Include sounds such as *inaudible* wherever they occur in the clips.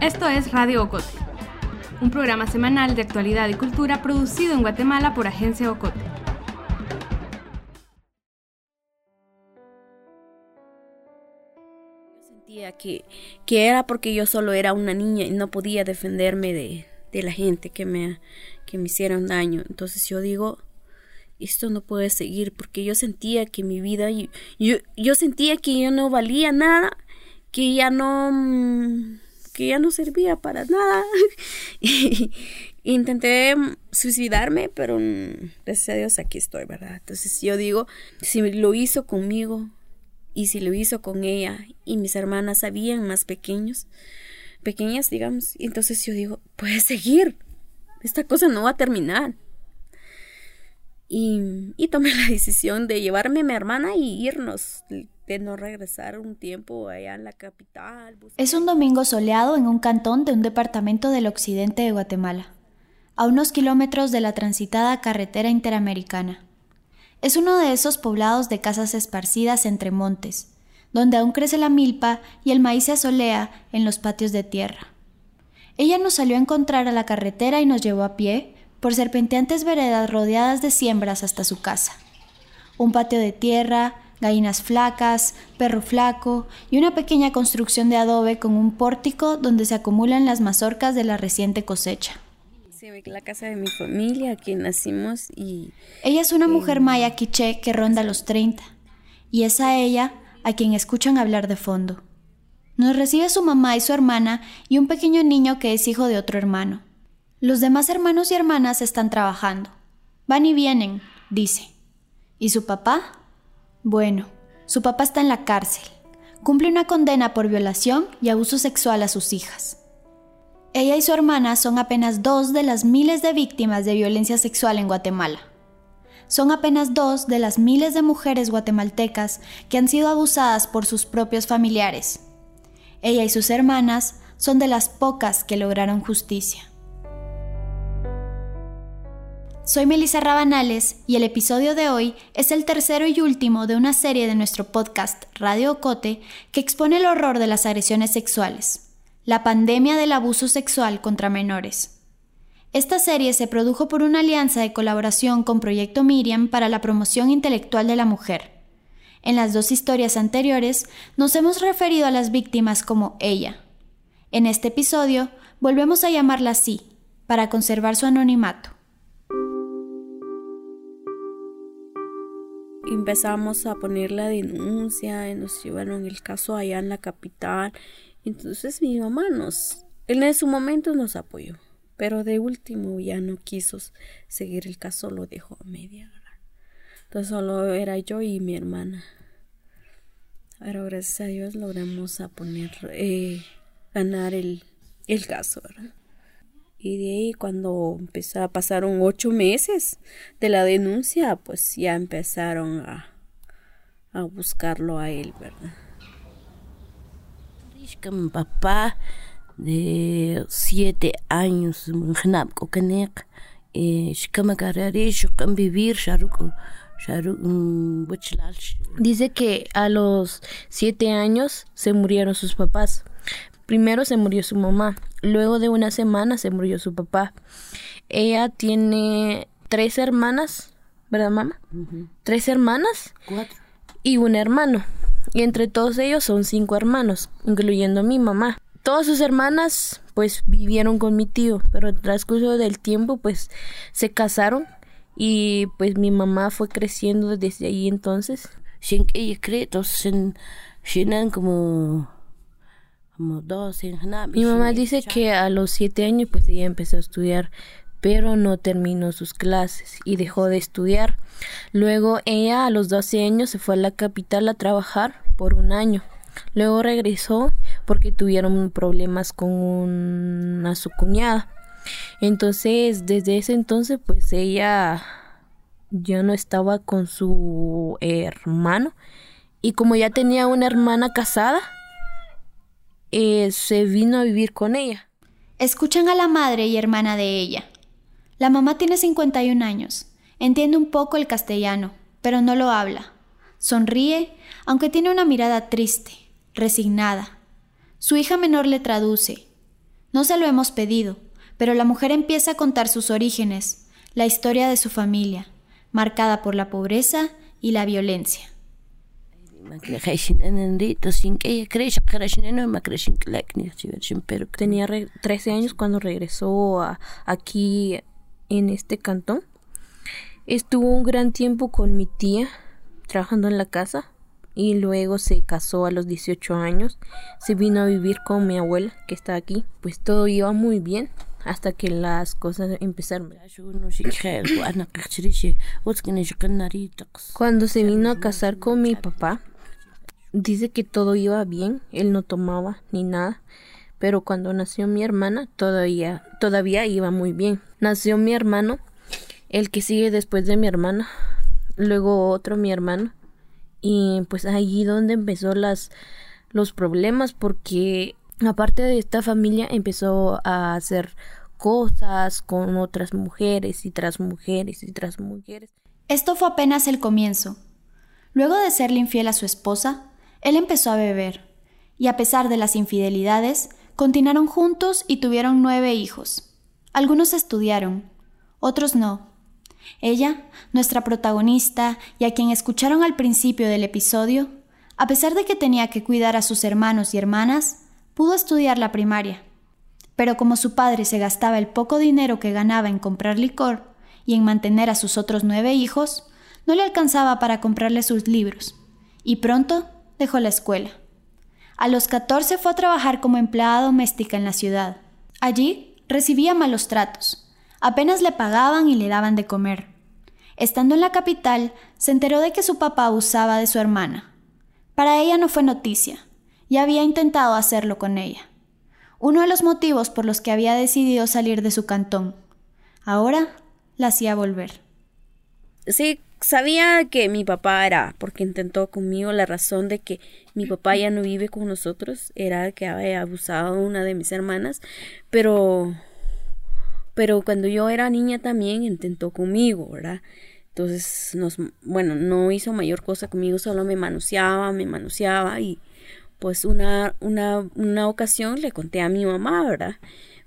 Esto es Radio Ocote, un programa semanal de actualidad y cultura producido en Guatemala por Agencia Ocote. Yo sentía que, que era porque yo solo era una niña y no podía defenderme de, de la gente que me, que me hicieron daño. Entonces yo digo, esto no puede seguir porque yo sentía que mi vida, yo, yo sentía que yo no valía nada, que ya no mm, que ya no servía para nada. *laughs* y intenté suicidarme, pero gracias a Dios aquí estoy, ¿verdad? Entonces yo digo, si lo hizo conmigo y si lo hizo con ella y mis hermanas sabían más pequeños, pequeñas, digamos, entonces yo digo, puede seguir, esta cosa no va a terminar. Y, tomé la decisión de llevarme a mi hermana y irnos de no regresar un tiempo allá en la capital. Es un domingo soleado en un cantón de un departamento del occidente de Guatemala, a unos kilómetros de la transitada carretera interamericana. Es uno de esos poblados de casas esparcidas entre montes, donde aún crece la milpa y el maíz se asolea en los patios de tierra. Ella nos salió a encontrar a la carretera y nos llevó a pie por serpenteantes veredas rodeadas de siembras hasta su casa. Un patio de tierra, gallinas flacas, perro flaco y una pequeña construcción de adobe con un pórtico donde se acumulan las mazorcas de la reciente cosecha. Se ve la casa de mi familia, aquí nacimos y... Ella es una mujer maya quiché que ronda los 30 y es a ella a quien escuchan hablar de fondo. Nos recibe su mamá y su hermana y un pequeño niño que es hijo de otro hermano. Los demás hermanos y hermanas están trabajando. Van y vienen, dice. ¿Y su papá? Bueno, su papá está en la cárcel. Cumple una condena por violación y abuso sexual a sus hijas. Ella y su hermana son apenas dos de las miles de víctimas de violencia sexual en Guatemala. Son apenas dos de las miles de mujeres guatemaltecas que han sido abusadas por sus propios familiares. Ella y sus hermanas son de las pocas que lograron justicia. Soy Melissa Rabanales y el episodio de hoy es el tercero y último de una serie de nuestro podcast Radio Ocote que expone el horror de las agresiones sexuales, la pandemia del abuso sexual contra menores. Esta serie se produjo por una alianza de colaboración con Proyecto Miriam para la promoción intelectual de la mujer. En las dos historias anteriores nos hemos referido a las víctimas como ella. En este episodio volvemos a llamarla así, para conservar su anonimato. Empezamos a poner la denuncia, y nos llevaron el caso allá en la capital. Entonces mi mamá nos, en su momento nos apoyó, pero de último ya no quiso seguir el caso, lo dejó a media. Entonces solo era yo y mi hermana. Pero gracias a Dios logramos a poner, eh, ganar el, el caso, ¿verdad? Y de ahí cuando empezó, pasaron ocho meses de la denuncia, pues ya empezaron a, a buscarlo a él, ¿verdad? Mi papá de siete años, eh, vivir, mm, Dice que a los siete años se murieron sus papás. Primero se murió su mamá, luego de una semana se murió su papá. Ella tiene tres hermanas, ¿verdad, mamá? Tres hermanas. Cuatro. Y un hermano. Y entre todos ellos son cinco hermanos, incluyendo a mi mamá. Todas sus hermanas, pues, vivieron con mi tío, pero el transcurso del tiempo, pues, se casaron y, pues, mi mamá fue creciendo desde ahí entonces. Ella cree, entonces, como mi mamá dice que a los siete años pues ella empezó a estudiar, pero no terminó sus clases y dejó de estudiar. Luego ella a los 12 años se fue a la capital a trabajar por un año. Luego regresó porque tuvieron problemas con una su cuñada. Entonces, desde ese entonces, pues ella ya no estaba con su hermano. Y como ya tenía una hermana casada, eh, se vino a vivir con ella. Escuchan a la madre y hermana de ella. La mamá tiene 51 años, entiende un poco el castellano, pero no lo habla. Sonríe, aunque tiene una mirada triste, resignada. Su hija menor le traduce. No se lo hemos pedido, pero la mujer empieza a contar sus orígenes, la historia de su familia, marcada por la pobreza y la violencia. Tenía 13 años cuando regresó a, aquí en este cantón. Estuvo un gran tiempo con mi tía trabajando en la casa y luego se casó a los 18 años. Se vino a vivir con mi abuela que está aquí. Pues todo iba muy bien hasta que las cosas empezaron. Cuando se vino a casar con mi papá, dice que todo iba bien, él no tomaba ni nada, pero cuando nació mi hermana todavía todavía iba muy bien. Nació mi hermano, el que sigue después de mi hermana, luego otro mi hermano y pues ahí donde empezó las los problemas porque aparte de esta familia empezó a hacer cosas con otras mujeres y tras mujeres y tras mujeres. Esto fue apenas el comienzo. Luego de serle infiel a su esposa, él empezó a beber, y a pesar de las infidelidades, continuaron juntos y tuvieron nueve hijos. Algunos estudiaron, otros no. Ella, nuestra protagonista, y a quien escucharon al principio del episodio, a pesar de que tenía que cuidar a sus hermanos y hermanas, pudo estudiar la primaria. Pero como su padre se gastaba el poco dinero que ganaba en comprar licor y en mantener a sus otros nueve hijos, no le alcanzaba para comprarle sus libros, y pronto dejó la escuela. A los 14 fue a trabajar como empleada doméstica en la ciudad. Allí recibía malos tratos. Apenas le pagaban y le daban de comer. Estando en la capital, se enteró de que su papá abusaba de su hermana. Para ella no fue noticia, y había intentado hacerlo con ella. Uno de los motivos por los que había decidido salir de su cantón. Ahora la hacía volver. Sí, sabía que mi papá era, porque intentó conmigo la razón de que mi papá ya no vive con nosotros, era que había abusado de una de mis hermanas, pero pero cuando yo era niña también intentó conmigo, ¿verdad? Entonces, nos, bueno, no hizo mayor cosa conmigo, solo me manoseaba, me manoseaba y pues una, una, una ocasión le conté a mi mamá, ¿verdad?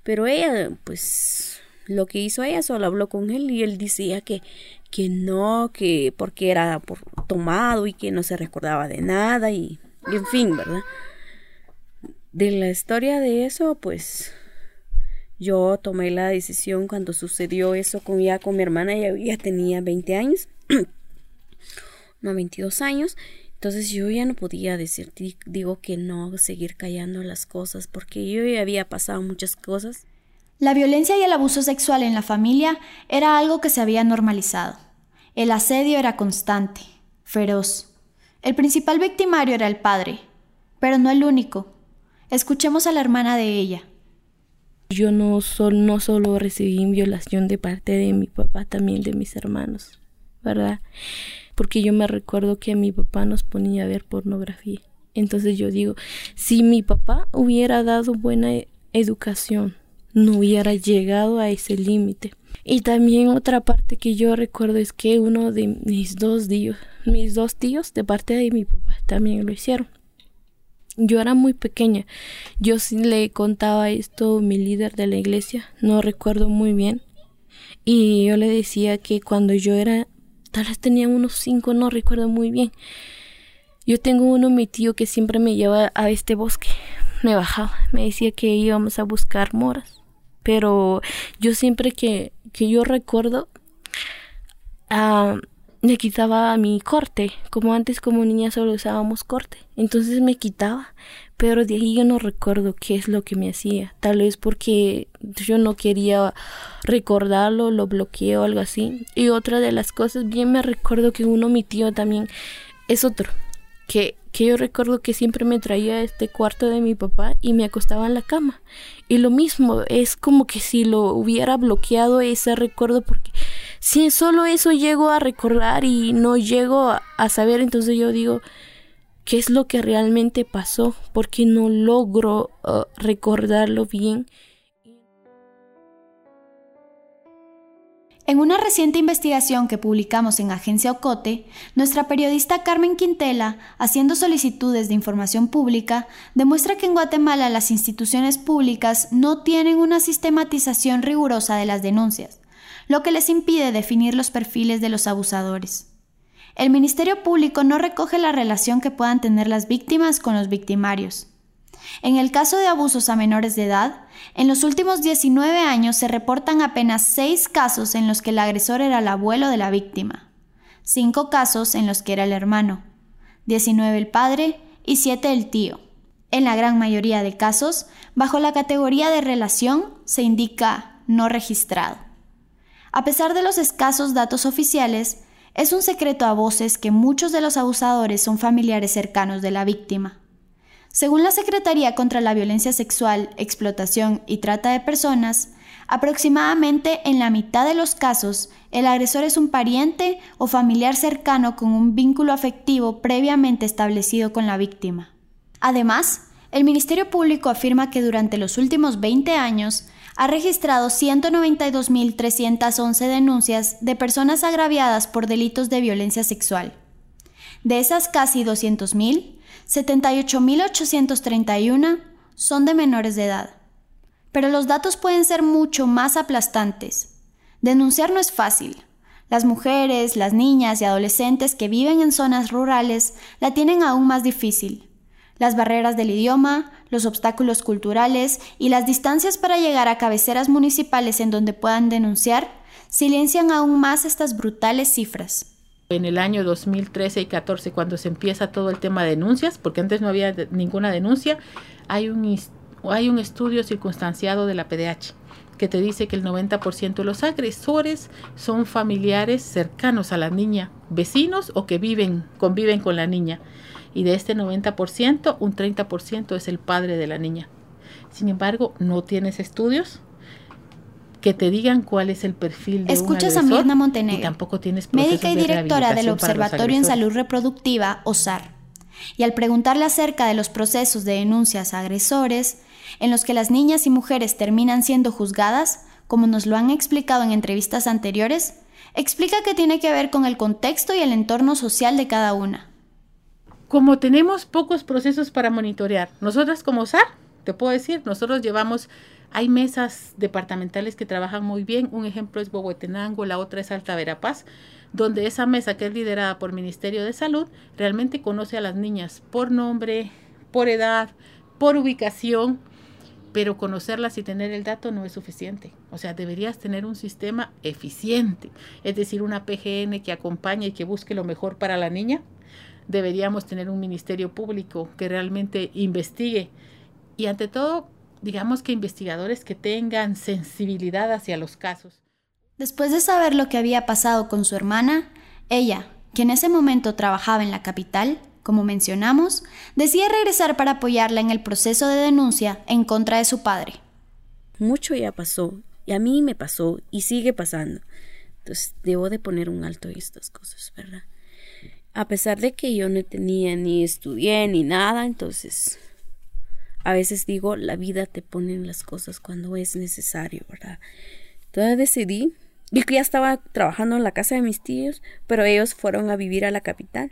Pero ella, pues, lo que hizo ella solo habló con él y él decía que, que no, que porque era tomado y que no se recordaba de nada y, en fin, ¿verdad? De la historia de eso, pues yo tomé la decisión cuando sucedió eso con ya con mi hermana, ella ya tenía 20 años, *clears throat* no 22 años, entonces yo ya no podía decir, digo que no, seguir callando las cosas, porque yo ya había pasado muchas cosas. La violencia y el abuso sexual en la familia era algo que se había normalizado. El asedio era constante, feroz. El principal victimario era el padre, pero no el único. Escuchemos a la hermana de ella. Yo no, no solo recibí violación de parte de mi papá, también de mis hermanos, ¿verdad? Porque yo me recuerdo que mi papá nos ponía a ver pornografía. Entonces yo digo, si mi papá hubiera dado buena educación, no hubiera llegado a ese límite. Y también otra parte que yo recuerdo es que uno de mis dos tíos, mis dos tíos de parte de mi papá también lo hicieron. Yo era muy pequeña. Yo le contaba esto a mi líder de la iglesia, no recuerdo muy bien. Y yo le decía que cuando yo era, tal vez tenía unos cinco, no recuerdo muy bien. Yo tengo uno, mi tío, que siempre me lleva a este bosque. Me bajaba, me decía que íbamos a buscar moras pero yo siempre que, que yo recuerdo uh, me quitaba mi corte, como antes como niña solo usábamos corte, entonces me quitaba, pero de ahí yo no recuerdo qué es lo que me hacía, tal vez porque yo no quería recordarlo, lo bloqueé o algo así, y otra de las cosas, bien me recuerdo que uno, mi tío también, es otro, que, que yo recuerdo que siempre me traía este cuarto de mi papá y me acostaba en la cama. Y lo mismo, es como que si lo hubiera bloqueado ese recuerdo porque si solo eso llego a recordar y no llego a, saber, entonces yo digo, ¿qué es lo que realmente pasó? Porque no logro uh, recordarlo bien. En una reciente investigación que publicamos en Agencia Ocote, nuestra periodista Carmen Quintela, haciendo solicitudes de información pública, demuestra que en Guatemala las instituciones públicas no tienen una sistematización rigurosa de las denuncias, lo que les impide definir los perfiles de los abusadores. El Ministerio Público no recoge la relación que puedan tener las víctimas con los victimarios. En el caso de abusos a menores de edad, en los últimos 19 años se reportan apenas 6 casos en los que el agresor era el abuelo de la víctima, 5 casos en los que era el hermano, 19 el padre y 7 el tío. En la gran mayoría de casos, bajo la categoría de relación se indica no registrado. A pesar de los escasos datos oficiales, es un secreto a voces que muchos de los abusadores son familiares cercanos de la víctima. Según la Secretaría contra la Violencia Sexual, Explotación y Trata de Personas, aproximadamente en la mitad de los casos, el agresor es un pariente o familiar cercano con un vínculo afectivo previamente establecido con la víctima. Además, el Ministerio Público afirma que durante los últimos 20 años ha registrado 192.311 denuncias de personas agraviadas por delitos de violencia sexual. De esas casi 200.000, 78.831 son de menores de edad. Pero los datos pueden ser mucho más aplastantes. Denunciar no es fácil. Las mujeres, las niñas y adolescentes que viven en zonas rurales la tienen aún más difícil. Las barreras del idioma, los obstáculos culturales y las distancias para llegar a cabeceras municipales en donde puedan denunciar silencian aún más estas brutales cifras en el año 2013 y 14 cuando se empieza todo el tema de denuncias, porque antes no había ninguna denuncia, hay un, hay un estudio circunstanciado de la PDH que te dice que el 90% de los agresores son familiares cercanos a la niña, vecinos o que viven, conviven con la niña. Y de este 90%, un 30% es el padre de la niña. Sin embargo, no tienes estudios que te digan cuál es el perfil de Escuchas un a Mirna Montenegro, tampoco tienes médica y directora del Observatorio en Salud Reproductiva, OSAR. Y al preguntarle acerca de los procesos de denuncias a agresores, en los que las niñas y mujeres terminan siendo juzgadas, como nos lo han explicado en entrevistas anteriores, explica que tiene que ver con el contexto y el entorno social de cada una. Como tenemos pocos procesos para monitorear, nosotras como OSAR, te puedo decir, nosotros llevamos hay mesas departamentales que trabajan muy bien. Un ejemplo es Bohuetenango, la otra es Alta Verapaz, donde esa mesa que es liderada por Ministerio de Salud realmente conoce a las niñas por nombre, por edad, por ubicación, pero conocerlas y tener el dato no es suficiente. O sea, deberías tener un sistema eficiente, es decir, una PGN que acompañe y que busque lo mejor para la niña. Deberíamos tener un ministerio público que realmente investigue y ante todo digamos que investigadores que tengan sensibilidad hacia los casos. Después de saber lo que había pasado con su hermana, ella, que en ese momento trabajaba en la capital, como mencionamos, decide regresar para apoyarla en el proceso de denuncia en contra de su padre. Mucho ya pasó, y a mí me pasó, y sigue pasando. Entonces, debo de poner un alto a estas cosas, ¿verdad? A pesar de que yo no tenía ni estudié ni nada, entonces a veces digo, la vida te pone en las cosas cuando es necesario, ¿verdad? Entonces decidí, yo que ya estaba trabajando en la casa de mis tíos, pero ellos fueron a vivir a la capital.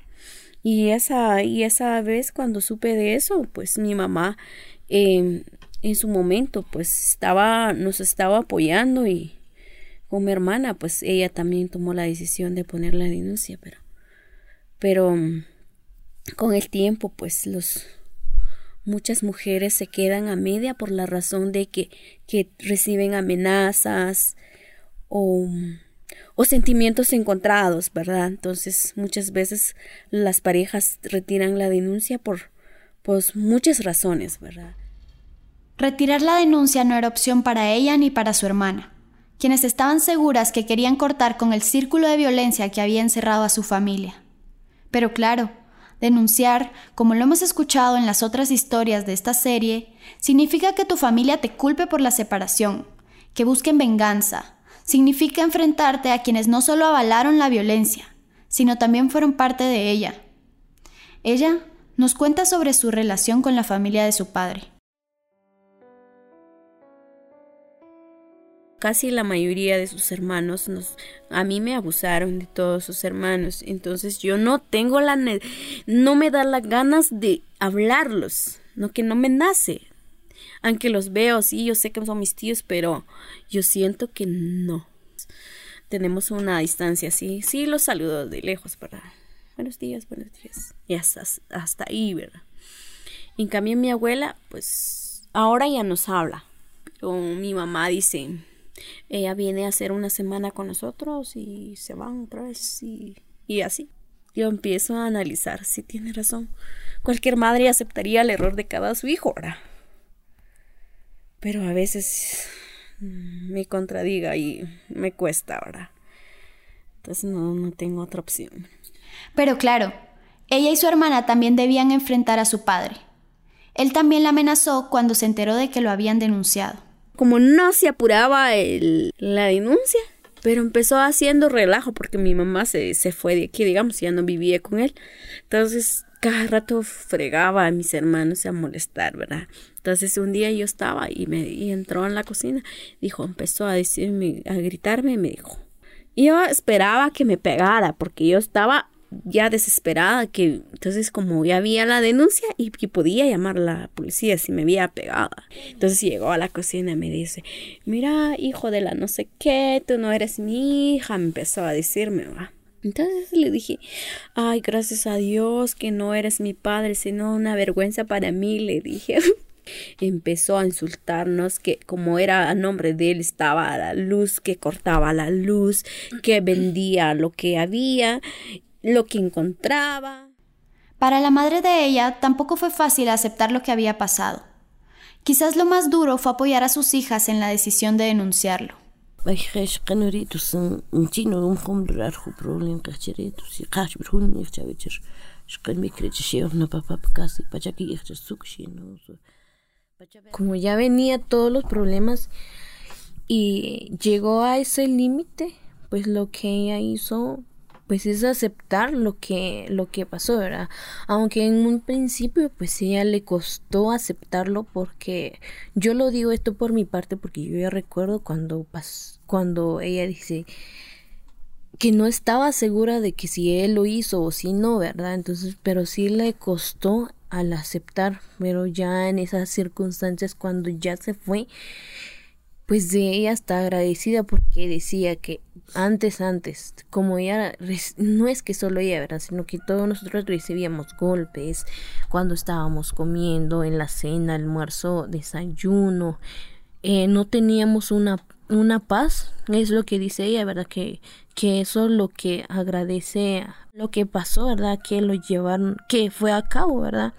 Y esa, y esa vez cuando supe de eso, pues mi mamá em, en su momento pues estaba, nos estaba apoyando y con mi hermana pues ella también tomó la decisión de poner la denuncia, pero, pero con el tiempo pues los, Muchas mujeres se quedan a media por la razón de que, que reciben amenazas o, o sentimientos encontrados, ¿verdad? Entonces muchas veces las parejas retiran la denuncia por pues, muchas razones, ¿verdad? Retirar la denuncia no era opción para ella ni para su hermana, quienes estaban seguras que querían cortar con el círculo de violencia que había encerrado a su familia. Pero claro, Denunciar, como lo hemos escuchado en las otras historias de esta serie, significa que tu familia te culpe por la separación, que busquen venganza, significa enfrentarte a quienes no solo avalaron la violencia, sino también fueron parte de ella. Ella nos cuenta sobre su relación con la familia de su padre. Casi la mayoría de sus hermanos nos, a mí me abusaron de todos sus hermanos. Entonces yo no tengo la, no me da las ganas de hablarlos, no que no me nace. Aunque los veo, sí, yo sé que son mis tíos, pero yo siento que no. Tenemos una distancia, sí, sí los saludo de lejos, ¿verdad? Buenos días, buenos días. Y hasta, hasta ahí, ¿verdad? En cambio mi abuela, pues ahora ya nos habla. Pero mi mamá dice, ella viene a hacer una semana con nosotros y se van otra vez y, y así. Yo empiezo a analizar si tiene razón. Cualquier madre aceptaría el error de cada su hijo, ¿verdad? Pero a veces mm, me contradiga y me cuesta, ¿verdad? Entonces no, no tengo otra opción. Pero claro, ella y su hermana también debían enfrentar a su padre. Él también la amenazó cuando se enteró de que lo habían denunciado. Como no se apuraba el, la denuncia, pero empezó haciendo relajo porque mi mamá se, se fue de aquí, digamos, ya no vivía con él. Entonces, cada rato fregaba a mis hermanos a molestar, ¿verdad? Entonces un día yo estaba y me y entró en la cocina, dijo, empezó a decirme, a gritarme y me dijo, yo esperaba que me pegara porque yo estaba ya desesperada que entonces como ya había la denuncia y, que podía llamar la policía si me había pegado. Entonces llegó a la cocina y me dice, mira, hijo de la no sé qué, tú no eres mi hija, me empezó a decirme, va. Entonces le dije, ay, gracias a Dios que no eres mi padre, sino una vergüenza para mí, le dije. *laughs* Empezó a insultarnos que como era a nombre de él estaba la luz, que cortaba la luz, que vendía lo que había lo que encontraba. Para la madre de ella tampoco fue fácil aceptar lo que había pasado. Quizás lo más duro fue apoyar a sus hijas en la decisión de denunciarlo. Como ya venía todos los problemas y llegó a ese límite, pues lo que ella hizo pues es aceptar lo que lo que pasó, ¿verdad? Aunque en un principio pues ella le costó aceptarlo porque yo lo digo esto por mi parte porque yo ya recuerdo cuando cuando ella dice que no estaba segura de que si él lo hizo o si no, ¿verdad? Entonces, pero sí le costó al aceptar, pero ya en esas circunstancias cuando ya se fue, pues de ella está agradecida porque decía que antes, antes, como ella, no es que solo ella, ¿verdad? Sino que todos nosotros recibíamos golpes cuando estábamos comiendo en la cena, almuerzo, desayuno, eh, no teníamos una, una paz, es lo que dice ella, ¿verdad? Que, que eso es lo que agradece lo que pasó, ¿verdad? Que lo llevaron, que fue a cabo, ¿verdad?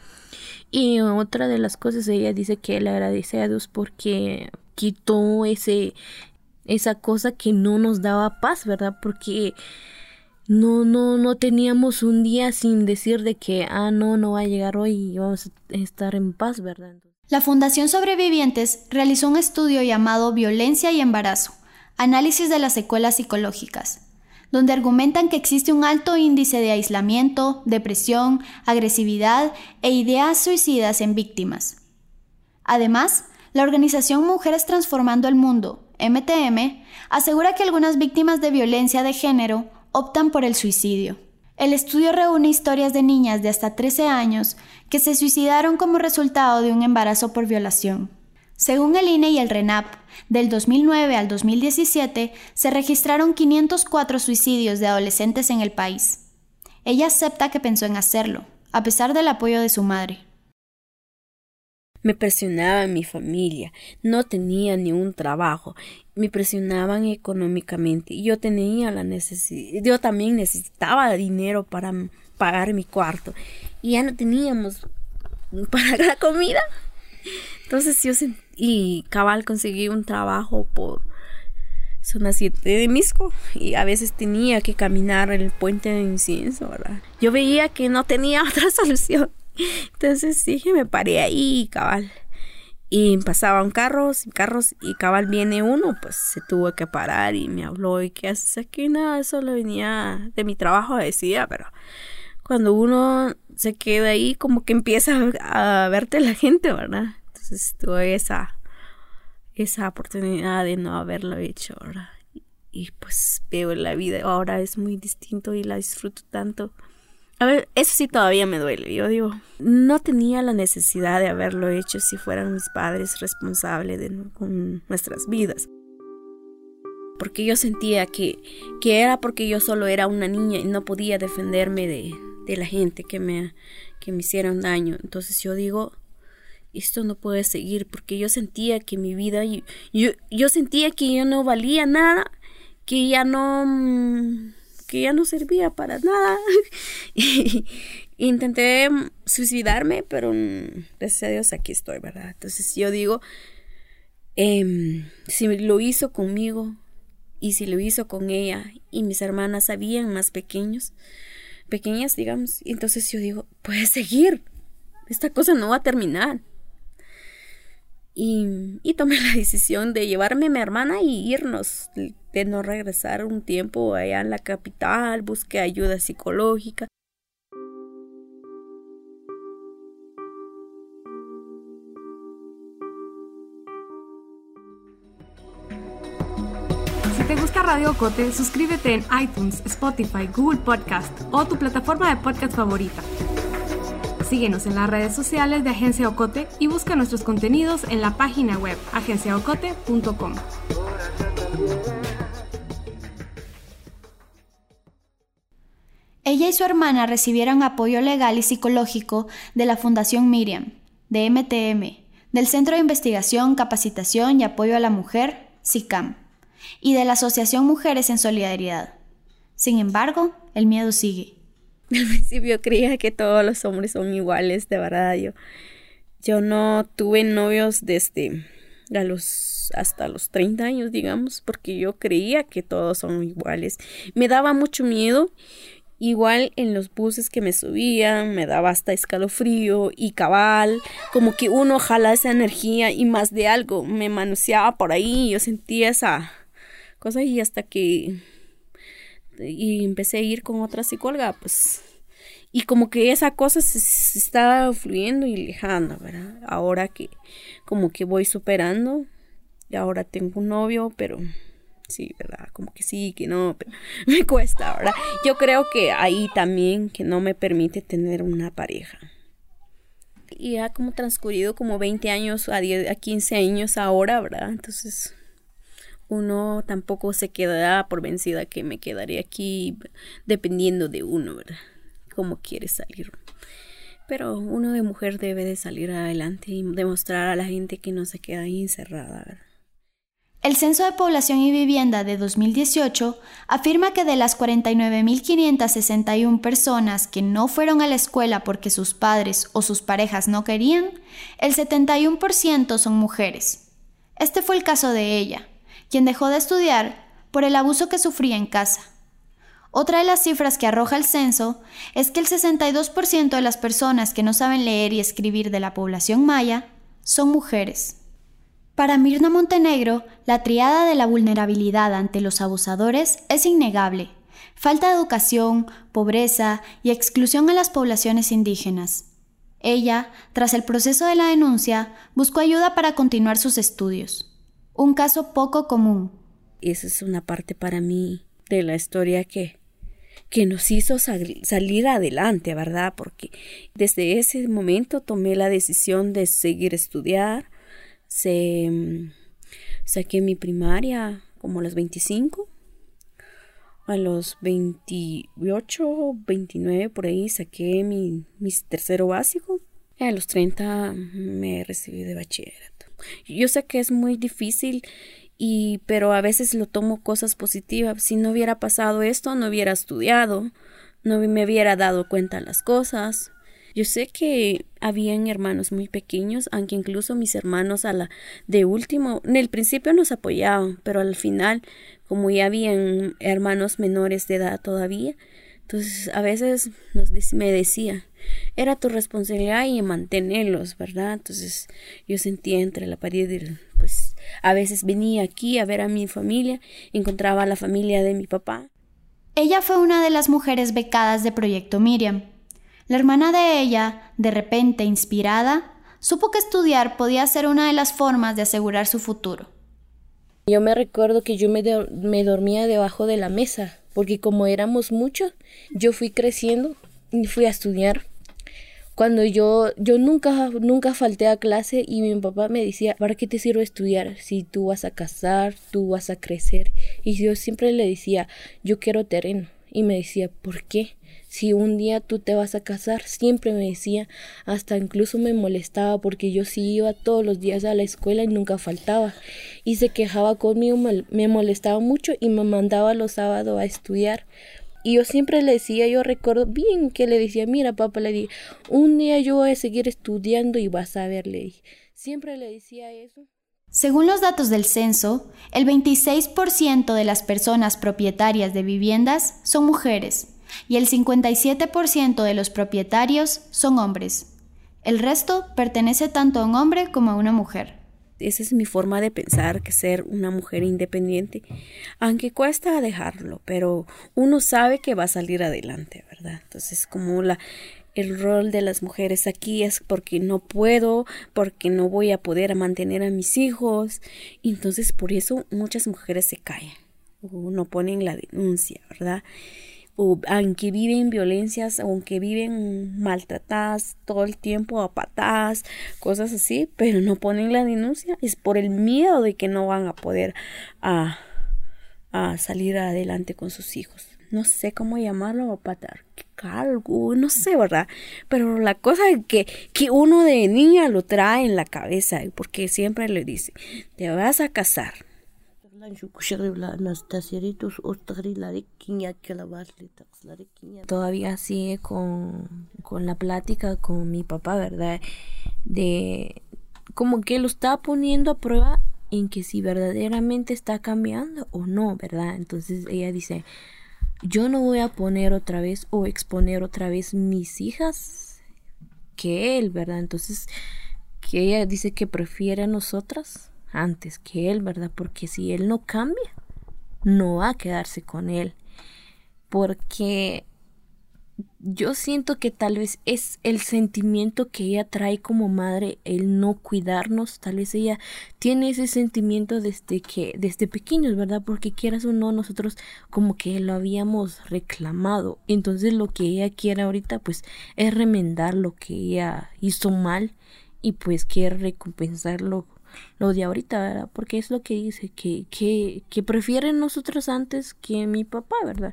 Y otra de las cosas, ella dice que le agradece a Dios porque quitó ese esa cosa que no nos daba paz, ¿verdad? Porque no no no teníamos un día sin decir de que ah no no va a llegar hoy y vamos a estar en paz, ¿verdad? La Fundación Sobrevivientes realizó un estudio llamado Violencia y embarazo, análisis de las secuelas psicológicas, donde argumentan que existe un alto índice de aislamiento, depresión, agresividad e ideas suicidas en víctimas. Además, la organización Mujeres Transformando el Mundo, MTM, asegura que algunas víctimas de violencia de género optan por el suicidio. El estudio reúne historias de niñas de hasta 13 años que se suicidaron como resultado de un embarazo por violación. Según el INE y el RENAP, del 2009 al 2017 se registraron 504 suicidios de adolescentes en el país. Ella acepta que pensó en hacerlo, a pesar del apoyo de su madre. Me presionaba mi familia, no tenía ni un trabajo, me presionaban económicamente yo tenía la necesidad, yo también necesitaba dinero para pagar mi cuarto y ya no teníamos *laughs* para la comida. Entonces yo y cabal conseguí un trabajo por zona 7 de Misco y a veces tenía que caminar el puente de incienso, ¿verdad? Yo veía que no tenía *laughs* otra solución. Entonces dije, me paré ahí, cabal. Y pasaban carros, carros, y cabal viene uno, pues se tuvo que parar y me habló, ¿y qué haces aquí? Nada, eso le venía de mi trabajo, decía, pero cuando uno se queda ahí, como que empieza a verte la gente, ¿verdad? Entonces tuve esa, esa oportunidad de no haberlo hecho ahora. Y, pues veo la vida ahora es muy distinto y la disfruto tanto. Eso sí todavía me duele. Yo digo, no tenía la necesidad de haberlo hecho si fueran mis padres responsables de con nuestras vidas. Porque yo sentía que, que era porque yo solo era una niña y no podía defenderme de, de la gente que me, que me hicieron daño. Entonces yo digo, esto no puede seguir porque yo sentía que mi vida, yo, yo, sentía que yo no valía nada, que ya no, mm, que ya no servía para nada. *laughs* intenté suicidarme, pero mm, gracias a Dios aquí estoy, ¿verdad? Entonces yo digo, em, si lo hizo conmigo y si lo hizo con ella y mis hermanas habían más pequeños, pequeñas, digamos, entonces yo digo, puede seguir, esta cosa no va a terminar. Y, y, tomé *laughs* la decisión de llevarme a mi hermana y irnos, de no regresar un tiempo allá en la capital, busqué ayuda psicológica. Si te gusta Radio Cote, suscríbete en iTunes, Spotify, Google Podcast o tu plataforma de podcast favorita. Síguenos en las redes sociales de Agencia Ocote y busca nuestros contenidos en la página web agenciaocote.com. Ella y su hermana recibieron apoyo legal y psicológico de la Fundación Miriam, de MTM, del Centro de Investigación, Capacitación y Apoyo a la Mujer, SICAM, y de la Asociación Mujeres en Solidaridad. Sin embargo, el miedo sigue. Al principio creía que todos los hombres son iguales, de verdad. Yo, yo no tuve novios desde a los, hasta los 30 años, digamos, porque yo creía que todos son iguales. Me daba mucho miedo. Igual en los buses que me subían, me daba hasta escalofrío y cabal, como que uno jala esa energía y más de algo, me manoseaba por ahí, yo sentía esa cosa y hasta que y empecé a ir con otra psicóloga, pues, y como que esa cosa se, está fluyendo y lejana, ¿verdad? Ahora que como que voy superando, y ahora tengo un novio, pero sí, ¿verdad? Como que sí, que no, pero *laughs* me cuesta, ¿verdad? Yo creo que ahí también que no me permite tener una pareja. Y ha como transcurrido como 20 años a, 10, a 15 años ahora, ¿verdad? Entonces uno tampoco se quedará por vencida que me quedaré aquí dependiendo de uno, ¿verdad? Cómo quiere salir. Pero uno de mujer debe de salir adelante y demostrar a la gente que no se queda ahí encerrada, ¿verdad? El Censo de Población y Vivienda de 2018 afirma que de las 49.561 personas que no fueron a la escuela porque sus padres o sus parejas no querían, el 71% son mujeres. Este fue el caso de ella, quien dejó de estudiar por el abuso que sufría en casa. Otra de las cifras que arroja el censo es que el 62% de las personas que no saben leer y escribir de la población maya son mujeres. Para Mirna Montenegro, la triada de la vulnerabilidad ante los abusadores es innegable. Falta de educación, pobreza y exclusión a las poblaciones indígenas. Ella, tras el proceso de la denuncia, buscó ayuda para continuar sus estudios. Un caso poco común. Esa es una parte para mí de la historia que, que nos hizo salir adelante, ¿verdad? Porque desde ese momento tomé la decisión de seguir estudiar. Se, saqué mi primaria como a los 25. A los 28, 29 por ahí saqué mi, mi tercero básico. A los 30 me recibí de bachillerato. Yo sé que es muy difícil y pero a veces lo tomo cosas positivas. Si no hubiera pasado esto, no hubiera estudiado, no me hubiera dado cuenta de las cosas. Yo sé que habían hermanos muy pequeños, aunque incluso mis hermanos a la de último, en el principio nos apoyaban, pero al final, como ya habían hermanos menores de edad todavía, entonces a veces nos, me decía, era tu responsabilidad y mantenerlos, ¿verdad? Entonces yo sentía entre la pared, pues a veces venía aquí a ver a mi familia, encontraba a la familia de mi papá. Ella fue una de las mujeres becadas de Proyecto Miriam. La hermana de ella, de repente inspirada, supo que estudiar podía ser una de las formas de asegurar su futuro. Yo me recuerdo que yo me, me dormía debajo de la mesa, porque como éramos muchos, yo fui creciendo y fui a estudiar. Cuando yo, yo nunca, nunca falté a clase y mi papá me decía, ¿para qué te sirve estudiar si tú vas a casar, tú vas a crecer? Y yo siempre le decía, yo quiero terreno. Y me decía, ¿por qué? Si un día tú te vas a casar, siempre me decía, hasta incluso me molestaba porque yo sí iba todos los días a la escuela y nunca faltaba. Y se quejaba conmigo, me molestaba mucho y me mandaba los sábados a estudiar. Y yo siempre le decía, yo recuerdo bien que le decía, mira papá, le dije, un día yo voy a seguir estudiando y vas a ver, le. Siempre le decía eso. Según los datos del censo, el 26% de las personas propietarias de viviendas son mujeres y el 57% de los propietarios son hombres. El resto pertenece tanto a un hombre como a una mujer. Esa es mi forma de pensar, que ser una mujer independiente, aunque cuesta dejarlo, pero uno sabe que va a salir adelante, ¿verdad? Entonces, como la, el rol de las mujeres aquí es porque no puedo, porque no voy a poder mantener a mis hijos. Entonces, por eso muchas mujeres se callan no ponen la denuncia, ¿verdad? O aunque viven violencias, aunque viven maltratadas todo el tiempo a patadas, cosas así, pero no ponen la denuncia, es por el miedo de que no van a poder a, a salir adelante con sus hijos. No sé cómo llamarlo, patar no sé, ¿verdad? Pero la cosa es que, que uno de niña lo trae en la cabeza, porque siempre le dice, te vas a casar, Todavía sigue con, con la plática con mi papá, ¿verdad? De como que lo está poniendo a prueba en que si verdaderamente está cambiando o no, ¿verdad? Entonces ella dice, yo no voy a poner otra vez o exponer otra vez mis hijas que él, ¿verdad? Entonces, que ella dice que prefiere a nosotras antes que él, ¿verdad? Porque si él no cambia, no va a quedarse con él. Porque yo siento que tal vez es el sentimiento que ella trae como madre, el no cuidarnos, tal vez ella tiene ese sentimiento desde que, desde pequeños, ¿verdad? Porque quieras o no, nosotros como que lo habíamos reclamado. Entonces lo que ella quiere ahorita, pues, es remendar lo que ella hizo mal y pues quiere recompensarlo lo de ahorita, ¿verdad? Porque es lo que dice, que, que, que prefieren nosotros antes que mi papá, ¿verdad?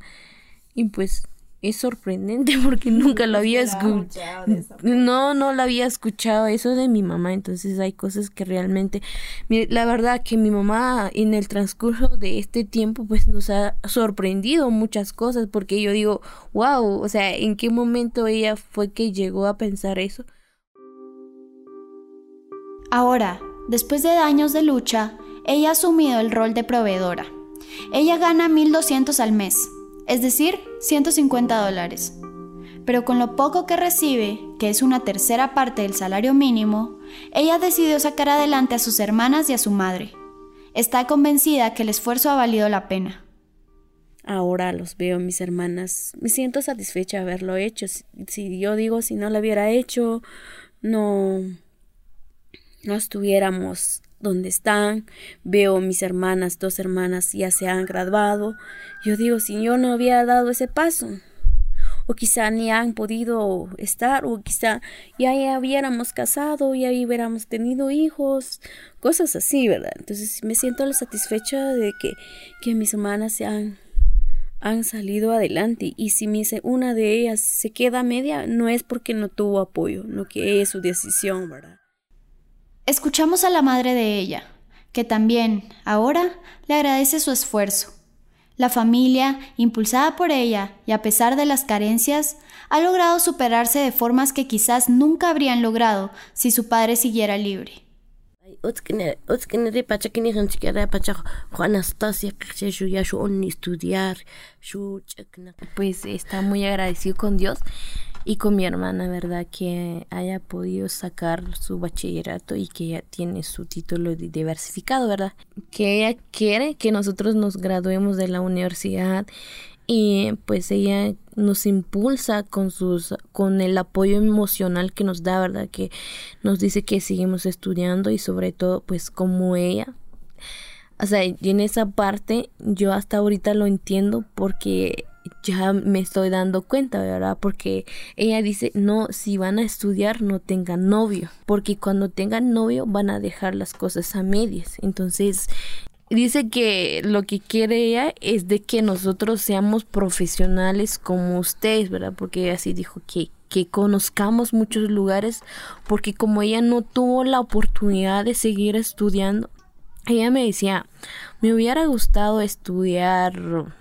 Y pues es sorprendente *laughs* porque nunca lo había escuchado. No, no lo había escuchado eso de mi mamá. Entonces hay cosas que realmente, la verdad que mi mamá en el transcurso de este tiempo pues nos ha sorprendido muchas cosas porque yo digo, wow, o sea, ¿en qué momento ella fue que llegó a pensar eso? Ahora, Después de años de lucha, ella ha asumido el rol de proveedora. Ella gana 1.200 al mes, es decir, 150 dólares. Pero con lo poco que recibe, que es una tercera parte del salario mínimo, ella decidió sacar adelante a sus hermanas y a su madre. Está convencida que el esfuerzo ha valido la pena. Ahora los veo mis hermanas. Me siento satisfecha de haberlo hecho. Si yo digo si no lo hubiera hecho, no no estuviéramos donde están, veo mis hermanas, dos hermanas ya se han graduado, yo digo, si yo no había dado ese paso, o quizá ni han podido estar, o quizá ya, ya hubiéramos casado, ya hubiéramos tenido hijos, cosas así, ¿verdad? Entonces me siento satisfecha de que, que mis hermanas se han, han salido adelante y si una de ellas se queda media, no es porque no tuvo apoyo, no que es su decisión, ¿verdad? Escuchamos a la madre de ella, que también, ahora, le agradece su esfuerzo. La familia, impulsada por ella y a pesar de las carencias, ha logrado superarse de formas que quizás nunca habrían logrado si su padre siguiera libre. Pues está muy agradecido con Dios y con mi hermana, ¿verdad? Que haya podido sacar su bachillerato y que ella tiene su título de diversificado, ¿verdad? Que ella quiere que nosotros nos graduemos de la universidad y pues ella nos impulsa con sus con el apoyo emocional que nos da, ¿verdad? Que nos dice que seguimos estudiando y sobre todo pues como ella o sea, y en esa parte yo hasta ahorita lo entiendo porque ya me estoy dando cuenta, ¿verdad? Porque ella dice, no, si van a estudiar, no tengan novio, porque cuando tengan novio van a dejar las cosas a medias. Entonces, dice que lo que quiere ella es de que nosotros seamos profesionales como ustedes, ¿verdad? Porque ella sí dijo que que conozcamos muchos lugares porque como ella no tuvo la oportunidad de seguir estudiando ella me decía me hubiera gustado estudiar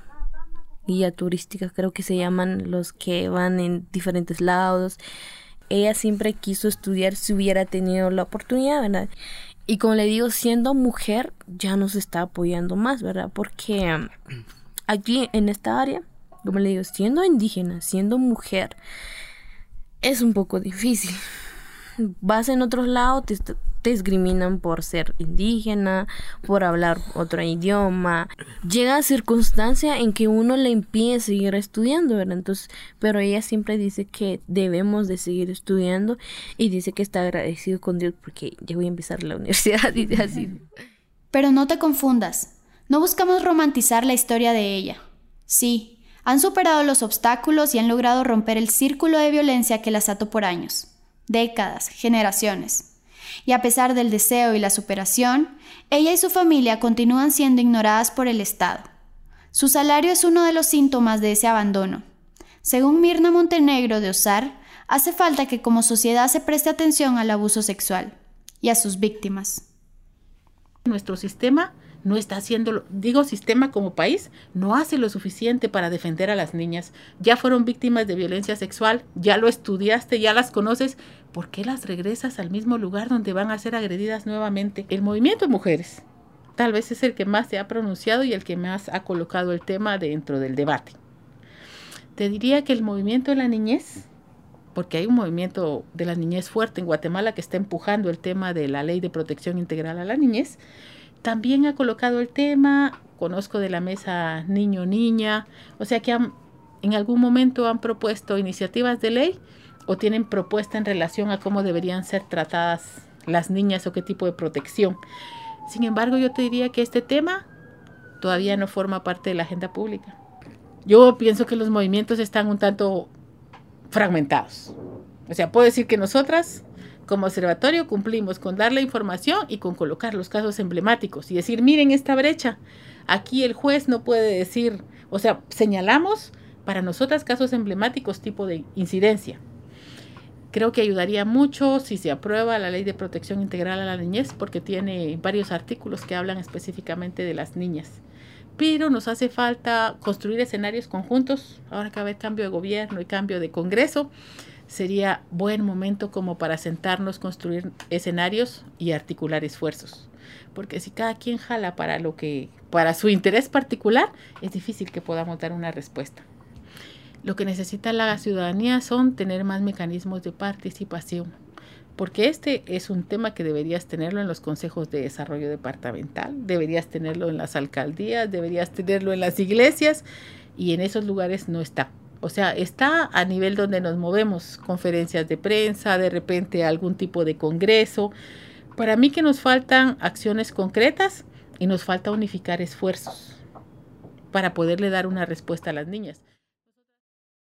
guía turística, creo que se llaman los que van en diferentes lados. Ella siempre quiso estudiar si hubiera tenido la oportunidad, ¿verdad? Y como le digo, siendo mujer ya nos está apoyando más, ¿verdad? Porque um, aquí en esta área, como le digo, siendo indígena, siendo mujer, es un poco difícil. Vas en otros lados, te, te discriminan por ser indígena, por hablar otro idioma. Llega a circunstancia en que uno le impide seguir estudiando, ¿verdad? Entonces, pero ella siempre dice que debemos de seguir estudiando y dice que está agradecido con Dios porque ya voy a empezar la *laughs* universidad y así. Pero no te confundas. No buscamos romantizar la historia de ella. Sí, han superado los obstáculos y han logrado romper el círculo de violencia que las ató por años, décadas, generaciones. Y a pesar del deseo y la superación, ella y su familia continúan siendo ignoradas por el Estado. Su salario es uno de los síntomas de ese abandono. Según Mirna Montenegro de Osar, hace falta que como sociedad se preste atención al abuso sexual y a sus víctimas. Nuestro sistema no está haciendo, digo sistema como país, no hace lo suficiente para defender a las niñas. Ya fueron víctimas de violencia sexual, ya lo estudiaste, ya las conoces, ¿por qué las regresas al mismo lugar donde van a ser agredidas nuevamente? El movimiento de mujeres tal vez es el que más se ha pronunciado y el que más ha colocado el tema dentro del debate. Te diría que el movimiento de la niñez, porque hay un movimiento de la niñez fuerte en Guatemala que está empujando el tema de la ley de protección integral a la niñez, también ha colocado el tema, conozco de la mesa niño-niña, o sea que en algún momento han propuesto iniciativas de ley o tienen propuesta en relación a cómo deberían ser tratadas las niñas o qué tipo de protección. Sin embargo, yo te diría que este tema todavía no forma parte de la agenda pública. Yo pienso que los movimientos están un tanto fragmentados. O sea, puedo decir que nosotras como observatorio cumplimos con dar la información y con colocar los casos emblemáticos y decir, miren esta brecha, aquí el juez no puede decir, o sea, señalamos para nosotras casos emblemáticos tipo de incidencia. Creo que ayudaría mucho si se aprueba la ley de protección integral a la niñez porque tiene varios artículos que hablan específicamente de las niñas. Pero nos hace falta construir escenarios conjuntos, ahora que va cambio de gobierno y cambio de Congreso, sería buen momento como para sentarnos, construir escenarios y articular esfuerzos. Porque si cada quien jala para lo que, para su interés particular, es difícil que podamos dar una respuesta. Lo que necesita la ciudadanía son tener más mecanismos de participación, porque este es un tema que deberías tenerlo en los consejos de desarrollo departamental, deberías tenerlo en las alcaldías, deberías tenerlo en las iglesias y en esos lugares no está. O sea, está a nivel donde nos movemos, conferencias de prensa, de repente algún tipo de congreso. Para mí que nos faltan acciones concretas y nos falta unificar esfuerzos para poderle dar una respuesta a las niñas.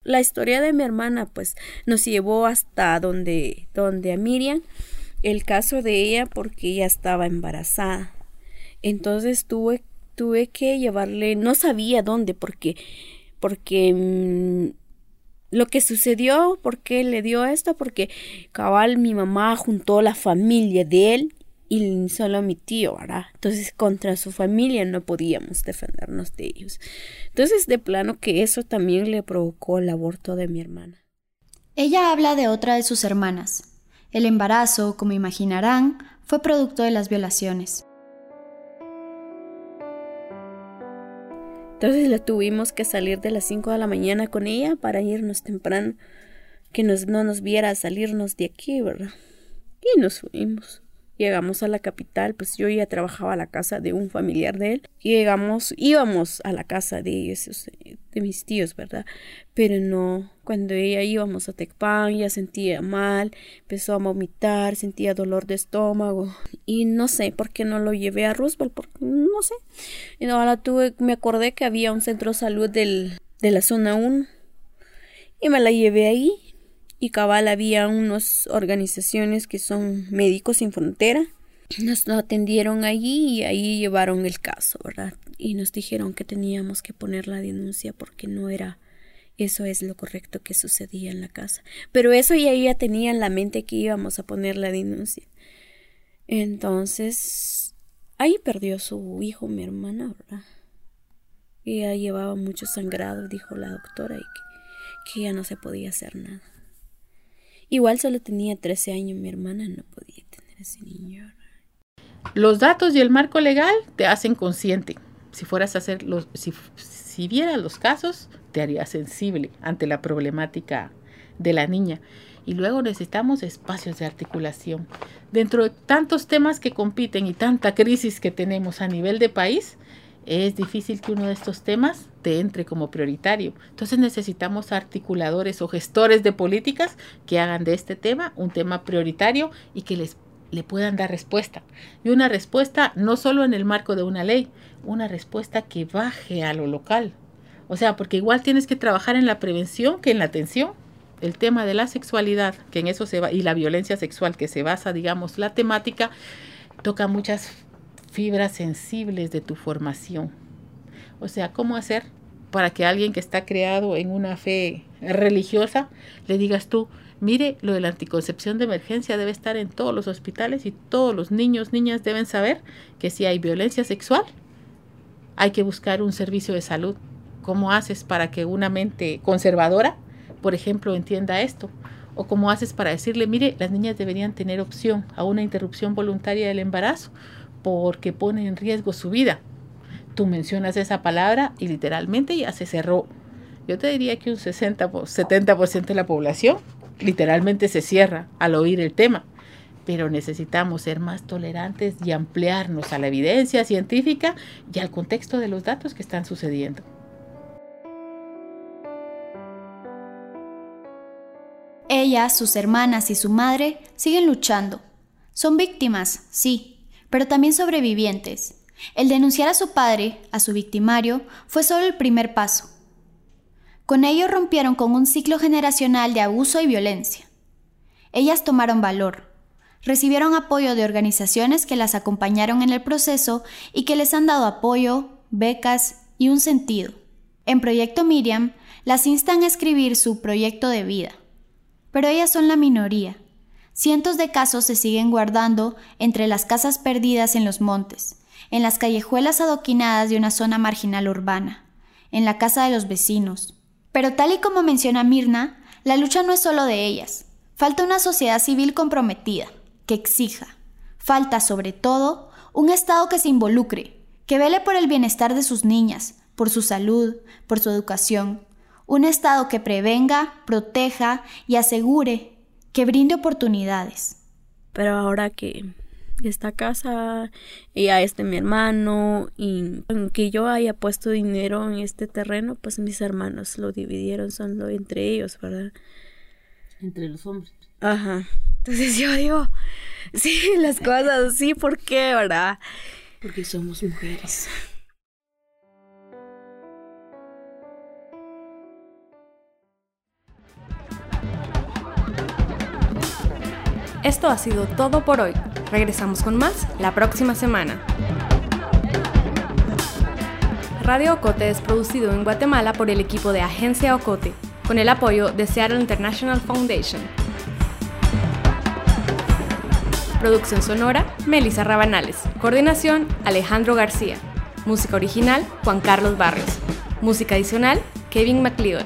La historia de mi hermana pues nos llevó hasta donde, donde a Miriam, el caso de ella porque ella estaba embarazada. Entonces tuve, tuve que llevarle, no sabía dónde porque porque mm, lo que sucedió, ¿por qué le dio esto? Porque cabal mi mamá juntó la familia de él y solo mi tío, ¿verdad? Entonces contra su familia no podíamos defendernos de ellos. Entonces de plano que eso también le provocó el aborto de mi hermana. Ella habla de otra de sus hermanas. El embarazo, como imaginarán, fue producto de las violaciones. Entonces le tuvimos que salir de las 5 de la mañana con ella para irnos temprano, que nos, no nos viera salirnos de aquí, ¿verdad? Y nos fuimos. Llegamos a la capital, pues yo ya trabajaba a la casa de un familiar de él. Llegamos, íbamos a la casa de ellos, de mis tíos, ¿verdad? Pero no, cuando ella íbamos a Tecpan, ya sentía mal, empezó a vomitar, sentía dolor de estómago. Y no sé por qué no lo llevé a Roosevelt, porque no sé. Y ahora tuve, me acordé que había un centro de salud del, de la zona 1 y me la llevé ahí y cabal había unas organizaciones que son Médicos Sin Frontera. Nos atendieron allí y ahí llevaron el caso, ¿verdad? Y nos dijeron que teníamos que poner la denuncia porque no era eso es lo correcto que sucedía en la casa. Pero eso ya ella tenía en la mente que íbamos a poner la denuncia. Entonces, ahí perdió su hijo, mi hermana, ¿verdad? Ella llevaba mucho sangrado, dijo la doctora, y que, que ya no se podía hacer nada. Igual solo tenía 13 años, mi hermana no podía tener ese niño. Los datos y el marco legal te hacen consciente. Si fueras a hacer los, si, si vieras los casos, te haría sensible ante la problemática de la niña. Y luego necesitamos espacios de articulación. Dentro de tantos temas que compiten y tanta crisis que tenemos a nivel de país, es difícil que uno de estos temas te entre como prioritario. Entonces necesitamos articuladores o gestores de políticas que hagan de este tema un tema prioritario y que les le puedan dar respuesta. Y una respuesta no solo en el marco de una ley, una respuesta que baje a lo local. O sea, porque igual tienes que trabajar en la prevención que en la atención. El tema de la sexualidad, que en eso se va, y la violencia sexual, que se basa, digamos, la temática, toca muchas fibras sensibles de tu formación. O sea, ¿cómo hacer para que alguien que está creado en una fe religiosa le digas tú, mire, lo de la anticoncepción de emergencia debe estar en todos los hospitales y todos los niños, niñas deben saber que si hay violencia sexual, hay que buscar un servicio de salud. ¿Cómo haces para que una mente conservadora, por ejemplo, entienda esto? ¿O cómo haces para decirle, mire, las niñas deberían tener opción a una interrupción voluntaria del embarazo? Porque pone en riesgo su vida. Tú mencionas esa palabra y literalmente ya se cerró. Yo te diría que un 60 70% de la población literalmente se cierra al oír el tema. Pero necesitamos ser más tolerantes y ampliarnos a la evidencia científica y al contexto de los datos que están sucediendo. Ella, sus hermanas y su madre siguen luchando. Son víctimas, sí, pero también sobrevivientes. El denunciar a su padre, a su victimario, fue solo el primer paso. Con ello rompieron con un ciclo generacional de abuso y violencia. Ellas tomaron valor, recibieron apoyo de organizaciones que las acompañaron en el proceso y que les han dado apoyo, becas y un sentido. En Proyecto Miriam, las instan a escribir su proyecto de vida. Pero ellas son la minoría Cientos de casos se siguen guardando entre las casas perdidas en los montes, en las callejuelas adoquinadas de una zona marginal urbana, en la casa de los vecinos. Pero tal y como menciona Mirna, la lucha no es solo de ellas. Falta una sociedad civil comprometida, que exija. Falta, sobre todo, un Estado que se involucre, que vele por el bienestar de sus niñas, por su salud, por su educación. Un Estado que prevenga, proteja y asegure que brinde oportunidades. Pero ahora que esta casa ya es de mi hermano y aunque yo haya puesto dinero en este terreno, pues mis hermanos lo dividieron solo entre ellos, ¿verdad? Entre los hombres. Ajá. Entonces yo digo, *laughs* sí, las cosas, sí, ¿por qué, verdad? Porque somos mujeres. Esto ha sido todo por hoy. Regresamos con más la próxima semana. Radio Ocote es producido en Guatemala por el equipo de Agencia Ocote, con el apoyo de Seattle International Foundation. Producción sonora, Melissa Rabanales. Coordinación, Alejandro García. Música original, Juan Carlos Barrios. Música adicional, Kevin McLeod.